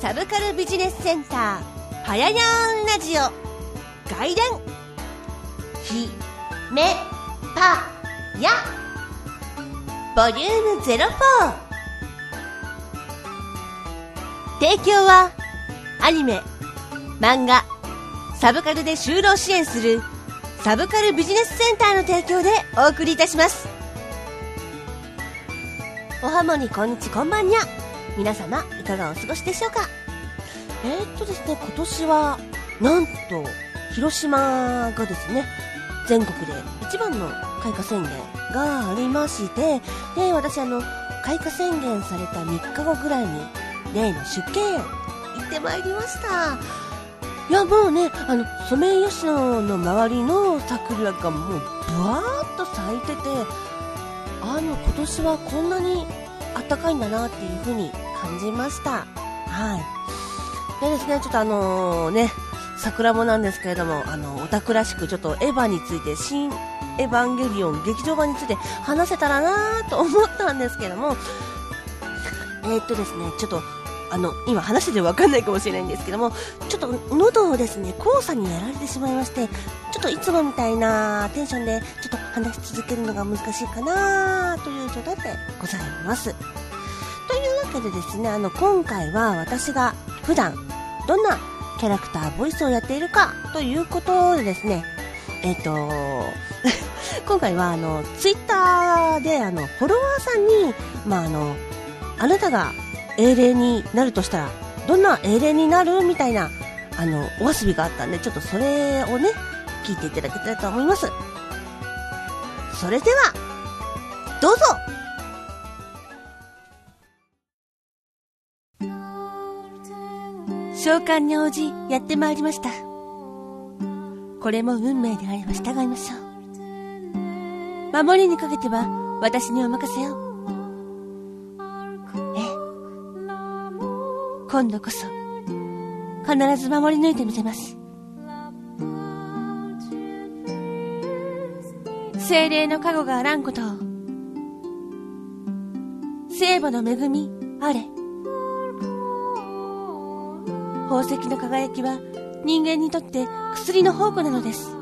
サブカルビジネスセンターパヤヤンラジオ。外伝ひめぱや。ボリューム04提供はアニメ漫画サブカルで就労支援するサブカルビジネスセンターの提供でお送りいたします。おはもにこんにちこんばんにゃ。皆様いかがお過ごしでしょうか？えー、っとですね今年はなんと広島がですね全国で一番の開花宣言がありましてで私あの開花宣言された3日後ぐらいに例の出家園行ってまいりました。いやもうねあのソメイヨシノの周りの桜がもうぶわーっと咲いててあの今年はこんなに暖かいんだなっていう風に感じました。はい。でですねちょっとあのね桜もなんですけれどもあのオタクらしくちょっとエヴァについて新エヴァンゲリオン劇場版について話せたらなと思ったんですけどもえー、っとですねちょっとあの今話してて分かんないかもしれないんですけどもちょっと喉をですね黄砂にやられてしまいましてちょっといつもみたいなテンションでちょっと話し続けるのが難しいかなという状態でございますけでですねあの今回は私が普段どんなキャラクターボイスをやっているかということでですねえっ、ー、と今回はあのツイッターであのフォロワーさんにまああのあなたが英霊になるとしたらどんな英霊になるみたいなあのお遊びがあったんでちょっとそれをね聞いていただけたらと思います。それではどうぞ召喚に応じやってまいりました。これも運命であれば従いましょう。守りにかけては私にお任せよ今度こそ必ず守り抜いてみせます。精霊の加護があらんことを。聖母の恵みあれ。宝石の輝きは人間にとって薬の宝庫なのです。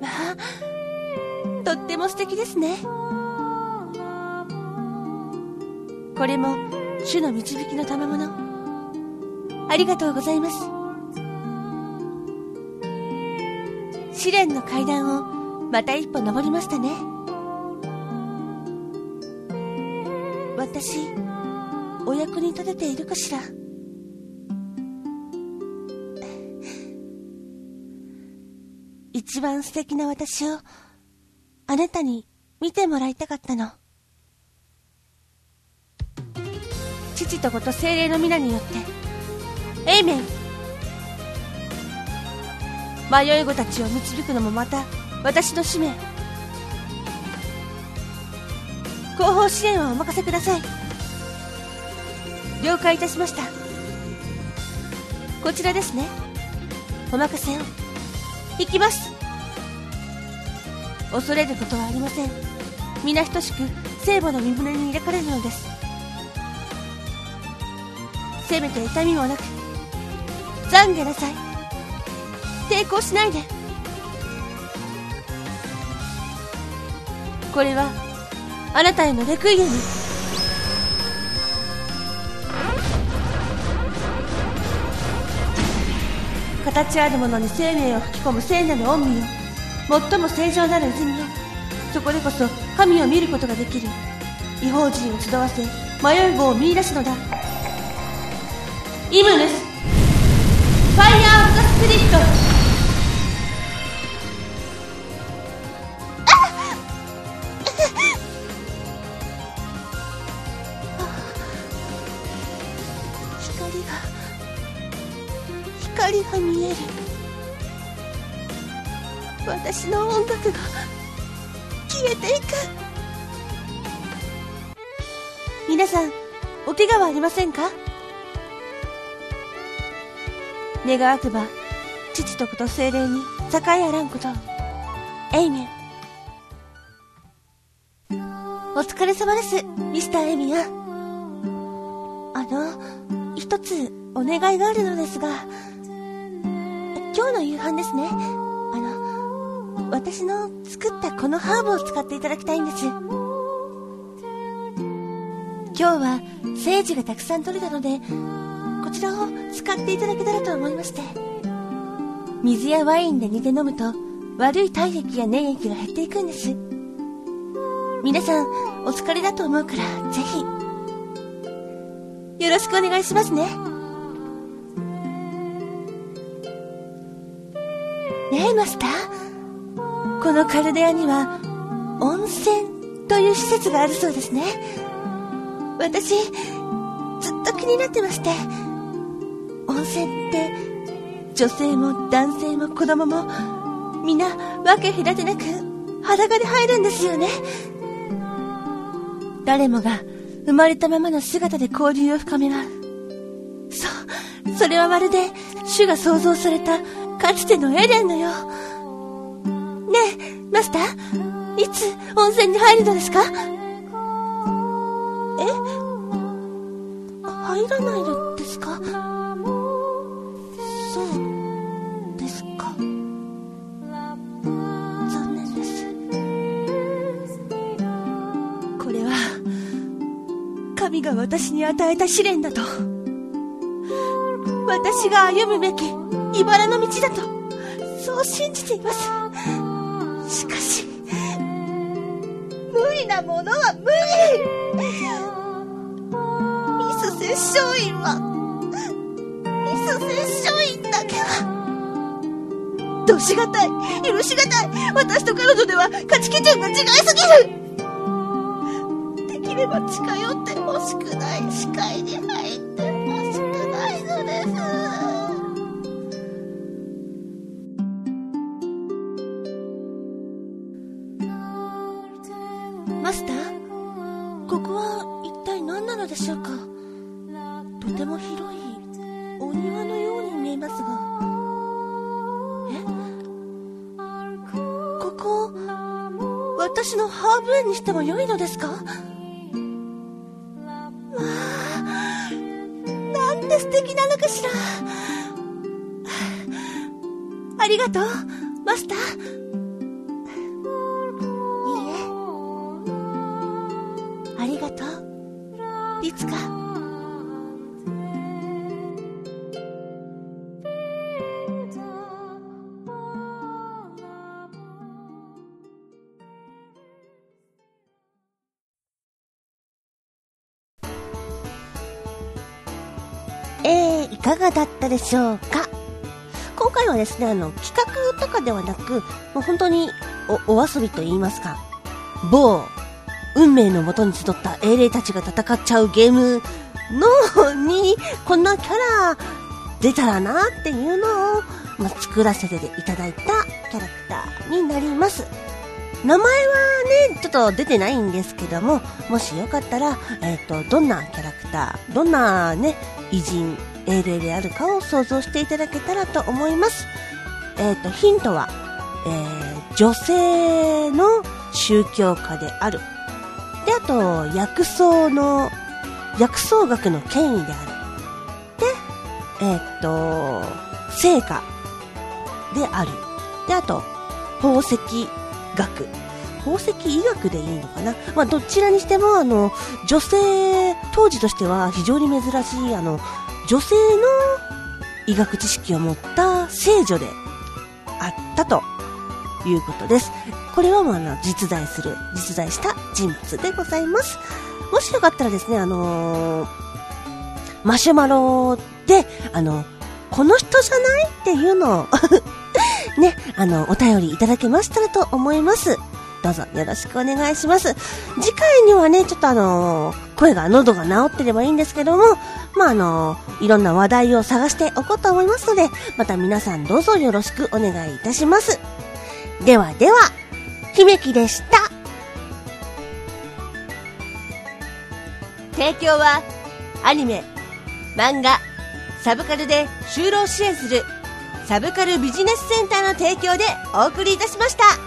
まあとっても素敵ですね。これも主の導きの賜物。ありがとうございます。試練の階段をまた一歩登りましたね。私お役に立てているかしら。一番素敵な私をあなたに見てもらいたかったの。父と子と精霊の皆によって。エイメン。迷い子たちを導くのもまた私の使命。後方支援はお任せください。了解いたしました。こちらですね。お任せを。行きます。恐れることはありません。皆等しく聖母の身胸に抱かれるのです。せめて痛みもなく。懺悔なさい。抵抗しないで。これはあなたへのレクイエム。形あるものに生命を吹き込む聖なる恩義よ最も正常なる泉よそこでこそ神を見ることができる。異邦人を集わせ迷い棒を見いだすのだ。イムヌス。ファイヤー・オブ・ザ・スピリット。える私の音楽が消えていく。皆さんお怪我はありませんか？願わくば父と子と精霊に境あらんこと。エイメン。お疲れ様ですミスターエミア。の、一つお願いがあるのですが、今日の夕飯ですね。あの、私の作ったこのハーブを使っていただきたいんです。今日は、セージがたくさん取れたので、こちらを使っていただけたらと思いまして。水やワインで煮て飲むと、悪い体液や粘液が減っていくんです。皆さん、お疲れだと思うから、ぜひ、よろしくお願いしますね。ねえ、マスター。このカルデアには、温泉という施設があるそうですね。私、ずっと気になってまして。温泉って、女性も男性も子供も、みんな分け隔てなく裸で入るんですよね。誰もが生まれたままの姿で交流を深め合う。そう、それはまるで主が創造されたかつてのエデンのよ。ねえ、マスター、いつ温泉に入るのですか？え？入らないのですか？そうですか。残念です。これは、神が私に与えた試練だと。私が歩むべき茨の道だとそう信じています。しかし無理なものは無理。ミス摂政院はミス摂政院だけはどうしがたい許しがたい私と彼女では価値基準が違いすぎる。できれば近寄ってほしくない視界に入ってほしくないのです。マスター？ここは一体何なのでしょうか？とても広いお庭のように見えますが。え？ここ私のハーブ園にしても良いのですか？わあなんて素敵なのかしら。ありがとうマスター。かがだったでしょうか？今回はですね、あの、企画とかではなく、もう本当にお、お遊びと言いますか、某運命のもとに集った英霊たちが戦っちゃうゲームのに、こんなキャラ出たらなっていうのを、まあ、作らせていただいたキャラクターになります。名前はね、ちょっと出てないんですけども、もしよかったら、えっ、ー、と、どんなキャラクター、どんなね、偉人、英霊であるかを想像していただけたらと思います。え、ー、と、ヒントは、えー、女性の宗教家であるで、あと、薬草の、薬草学の権威である。で、えー、と、成果である。で、あと、宝石学。宝石医学でいいのかな？まあ、どちらにしても、あの、女性、当時としては非常に珍しい、あの、女性の医学知識を持った聖女であったということです。これはもうあの、実在する、実在した人物でございます。もしよかったらですね、あのー、マシュマロで、あの、この人じゃないっていうのを ね、あの、お便りいただけましたらと思います。どうぞよろしくお願いします。次回にはね、ちょっとあのー、声が、喉が治ってればいいんですけども、まあ、あのー、いろんな話題を探しておこうと思いますので、また皆さんどうぞよろしくお願いいたします。ではでは、姫木でした。提供は、アニメ、漫画、サブカルで就労支援する、サブカルビジネスセンターの提供でお送りいたしました。